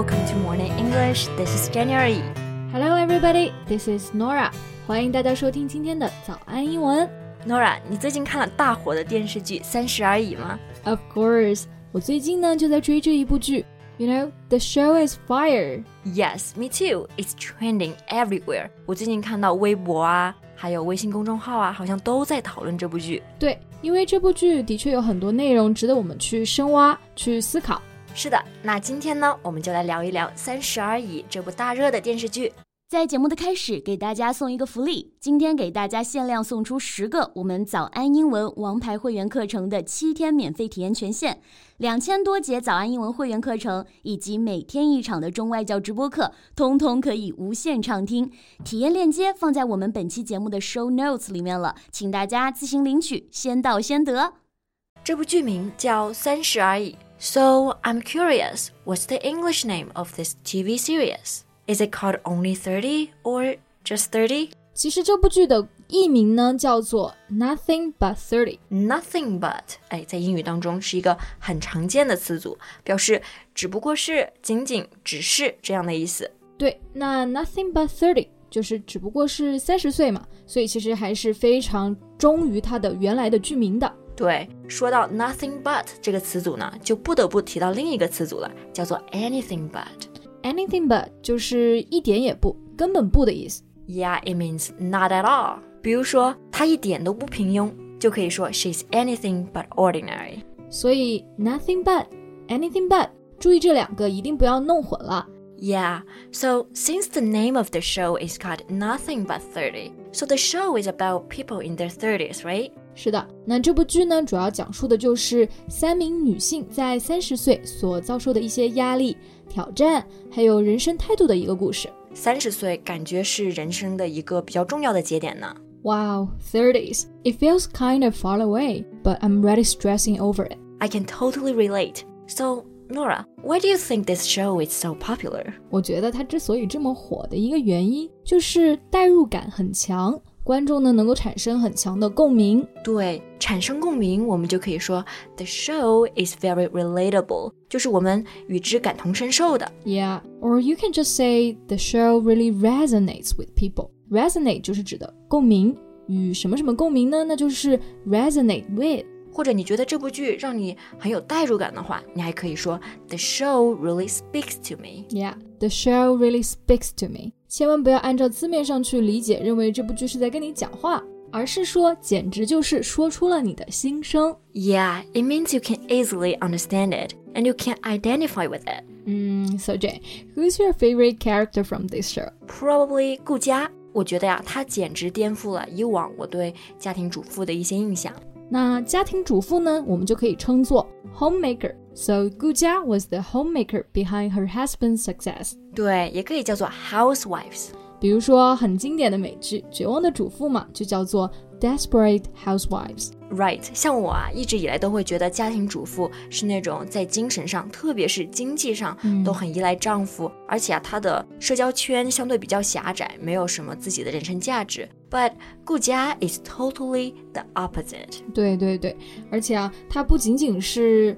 welcome to Morning English. This is January. Hello, everybody. This is Nora. 欢迎大家收听今天的早安英文。Nora，你最近看了大火的电视剧《三十而已》吗？Of course. 我最近呢就在追这一部剧。You know, the show is fire. Yes, me too. It's trending everywhere. 我最近看到微博啊，还有微信公众号啊，好像都在讨论这部剧。对，因为这部剧的确有很多内容值得我们去深挖、去思考。 是的，那今天呢，我们就来聊一聊《三十而已》这部大热的电视剧。在节目的开始，给大家送一个福利，今天给大家限量送出十个我们早安英文王牌会员课程的七天免费体验权限，两千多节早安英文会员课程以及每天一场的中外教直播课，通通可以无限畅听。体验链接放在我们本期节目的 show notes 里面了，请大家自行领取，先到先得。这部剧名叫《三十而已》，So I'm curious, what's the English name of this TV series? Is it called Only Thirty or just Thirty？其实这部剧的译名呢叫做 Nothing But Thirty。Nothing but，哎，在英语当中是一个很常见的词组，表示只不过是、仅仅、只是这样的意思。对，那 Nothing But Thirty 就是只不过是三十岁嘛，所以其实还是非常忠于它的原来的剧名的。对，说到 Nothing But 这个词组呢，就不得不提到另一个词组了，叫做 Anything But。Anything but 就是一点也不，根本不的意思。Yeah, it means not at all. 比如说，她一点都不平庸，就可以说 she's anything but ordinary. 所以 nothing but, anything but，注意这两个一定不要弄混了。Yeah, so since the name of the show is called Nothing But 30, so the show is about people in their 30s, right? 是的，那这部剧呢，主要讲述的就是三名女性在三十岁所遭受的一些压力、挑战，还有人生态度的一个故事。三十岁感觉是人生的一个比较重要的节点呢。Wow, thirties. It feels kind of far away, but I'm really stressing over it. I can totally relate. So Nora, why do you think this show is so popular? 我觉得它之所以这么火的一个原因，就是代入感很强， 观众呢能够产生很强的共鸣。对，产生共鸣，我们就可以说 the show is very relatable，就是我们与之感同身受的。Yeah, or you can just say the show really resonates with people. Resonate 就是指的共鸣，与什么什么共鸣呢？那就是 resonate with。或者你觉得这部剧让你很有代入感的话，你还可以说 The show really speaks to me. Yeah, the show really speaks to me. 千万不要按照字面上去理解，认为这部剧是在跟你讲话，而是说简直就是说出了你的心声。Yeah, it means you can easily understand it and you can identify with it. 嗯，So Jay, who's your favorite character from this show? Probably 顾佳。我觉得呀，她简直颠覆了以往我对家庭主妇的一些印象。 那家庭主妇呢，我们就可以称作 homemaker。So Gu Jia was the homemaker behind her husband's success。对，也可以叫做 housewives。比如说很经典的美剧《绝望的主妇》嘛，就叫做 Desperate Housewives。Right，像我啊，一直以来都会觉得家庭主妇是那种在精神上，特别是经济上都很依赖丈夫，而且啊，她的社交圈相对比较狭窄，没有什么自己的人生价值。But 顾佳 is totally the opposite。对对对，而且啊，她不仅仅是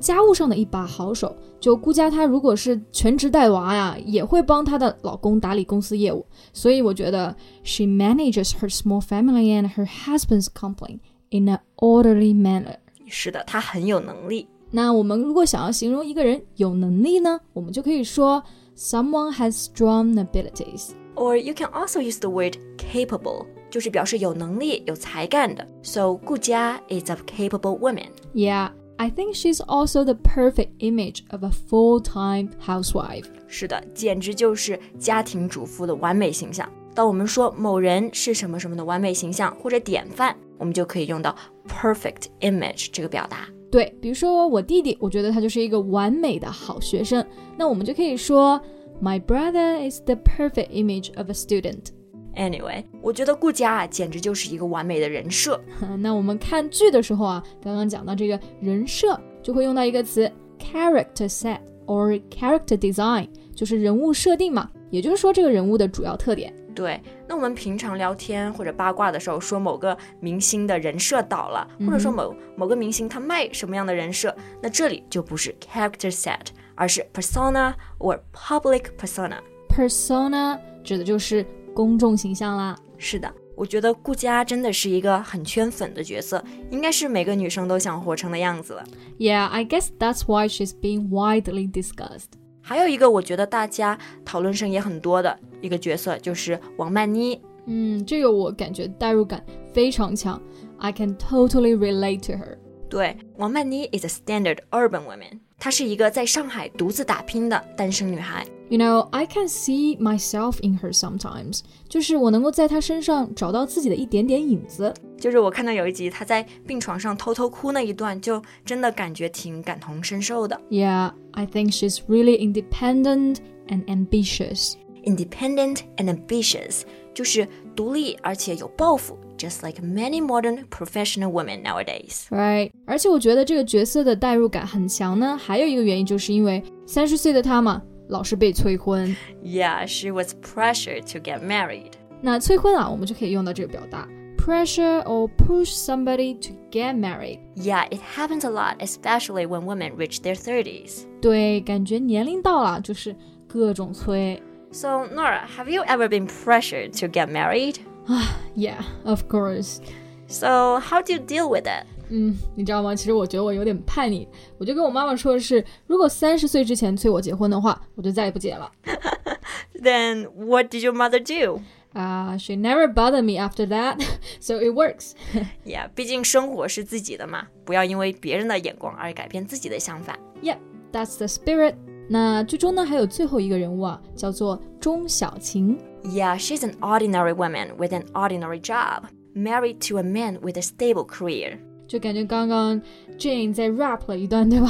家务上的一把好手，就顾佳她如果是全职带娃呀，也会帮她的老公打理公司业务。所以我觉得 she manages her small family and her husband's company。in an orderly manner。是的，他很有能力。那我们如果想要形容一个人有能力呢，我们就可以说 someone has strong abilities。Or you can also use the word capable，就是表示有能力、有才干的。So 顾佳 is a capable woman. Yeah. I think she's also the perfect image of a full-time housewife. 是的，简直就是家庭主妇的完美形象。当我们说某人是什么什么的完美形象或者典范，我们就可以用到 perfect image 这个表达。对，比如说我弟弟，我觉得他就是一个完美的好学生，那我们就可以说 My brother is the perfect image of a student. Anyway，我觉得顾佳啊，简直就是一个完美的人设。那我们看剧的时候啊，刚刚讲到这个人设，就会用到一个词 character set or character design，就是人物设定嘛，也就是说这个人物的主要特点。对，那我们平常聊天或者八卦的时候，说某个明星的人设倒了，或者说某某个明星他卖什么样的人设，那这里就不是 character set，而是 persona or public persona。persona 指的就是公众形象啦。是的，我觉得顾佳真的是一个很圈粉的角色，应该是每个女生都想活成的样子了。Yeah, I guess that's why she's being widely discussed. 还有一个我觉得大家讨论声也很多的一个角色就是王曼妮。嗯，这个我感觉代入感非常强，I can totally relate to her. 对，王曼妮 is a standard urban woman，她是一个在上海独自打拼的单身女孩。You know, I can see myself in her sometimes. 就是我能够在她身上找到自己的一点点影子。就是我看到有一集她在病床上偷偷哭那一段，就真的感觉挺感同身受的。Yeah, I think she's really independent and ambitious. Independent and ambitious，就是独立而且有抱负 ，just like many modern professional women nowadays。 Right，而且我觉得这个角色的代入感很强呢。还有一个原因就是因为三十岁的她嘛，老是被催婚。 Yeah, she was pressured to get married. 那催婚啊，我们就可以用到这个表达：pressure or push somebody to get married。 Yeah, it happens a lot, especially when women reach their 30s. 对，感觉年龄到了，就是各种催。 So, Nora, have you ever been pressured to get married? Yeah, of course. So, how do you deal with it? 嗯，你知道吗？其实我觉得我有点叛逆，我就跟我妈妈说的是，如果三十岁之前催我结婚的话，我就再也不结了。 Then, what did your mother do? 啊、s h e never bothered me after that, so it works. Yeah, 毕竟生活是自己的嘛，不要因为别人的眼光而改变自己的想法。 Yep, that's the spirit. 那剧中呢，还有最后一个人物啊，叫做钟小琴。Yeah, she's an ordinary woman with an ordinary job, married to a man with a stable career. 就感觉刚刚 Jane 在 rap 了一段，对吧？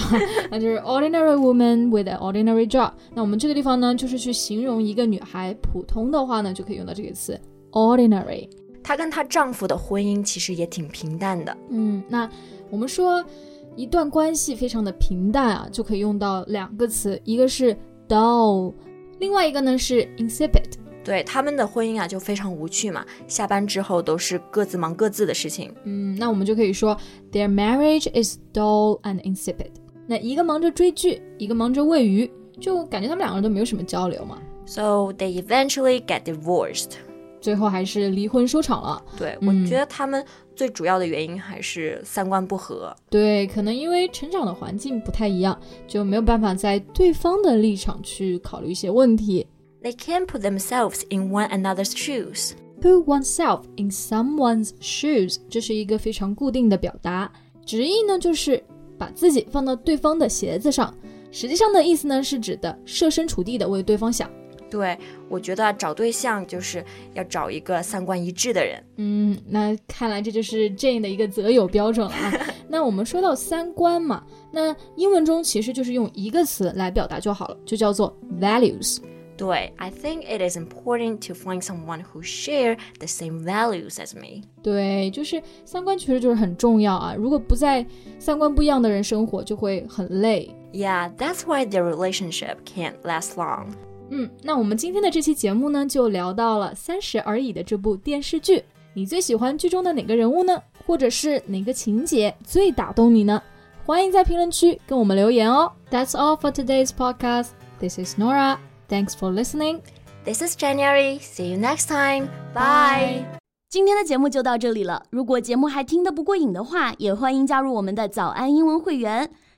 那就是 ordinary woman with an ordinary job。那我们这个地方呢，就是去形容一个女孩普通的话呢，就可以用到这个词 ordinary。她跟她丈夫的婚姻其实也挺平淡的。嗯，那我们说一段关系非常的平淡啊，就可以用到两个词，一个是 dull，另外一个呢是 insipid。对他们的婚姻啊，就非常无趣嘛。下班之后都是各自忙各自的事情。嗯，那我们就可以说 their marriage is dull and insipid。那一个忙着追剧，一个忙着喂鱼，就感觉他们两个人都没有什么交流嘛。So they eventually get divorced. 最后还是离婚收场了。对，嗯我觉得他们最主要的原因还是三观不合。对，可能因为成长的环境不太一样，就没有办法在对方的立场去考虑一些问题。They can't put themselves in one another's shoes. Put oneself in someone's shoes，这是一个非常固定的表达，直译呢就是把自己放到对方的鞋子上，实际上的意思呢是指的设身处地的为对方想。对我觉得啊找对象就是要找一个三观一致的人。嗯，那看来这就是 Jane 的一个择友标准了啊。那我们说到三观嘛，那英文中其实就是用一个词来表达就好了，就叫做 values。对，I think it is important to find someone who share the same values as me. 对，就是三观其实就是很重要啊。如果不在三观不一样的人生活，就会很累。 Yeah, that's why their relationship can't last long. 嗯，那我们今天的这期节目呢，就聊到了《三十而已》的这部电视剧。你最喜欢剧中的哪个人物呢？或者是哪个情节最打动你呢？欢迎在评论区跟我们留言哦。That's all for today's podcast. This is Nora. Thanks for listening. This is January. See you next time. Bye. 今天的节目就到这里了。如果节目还听得不过瘾的话，也欢迎加入我们的早安英文会员。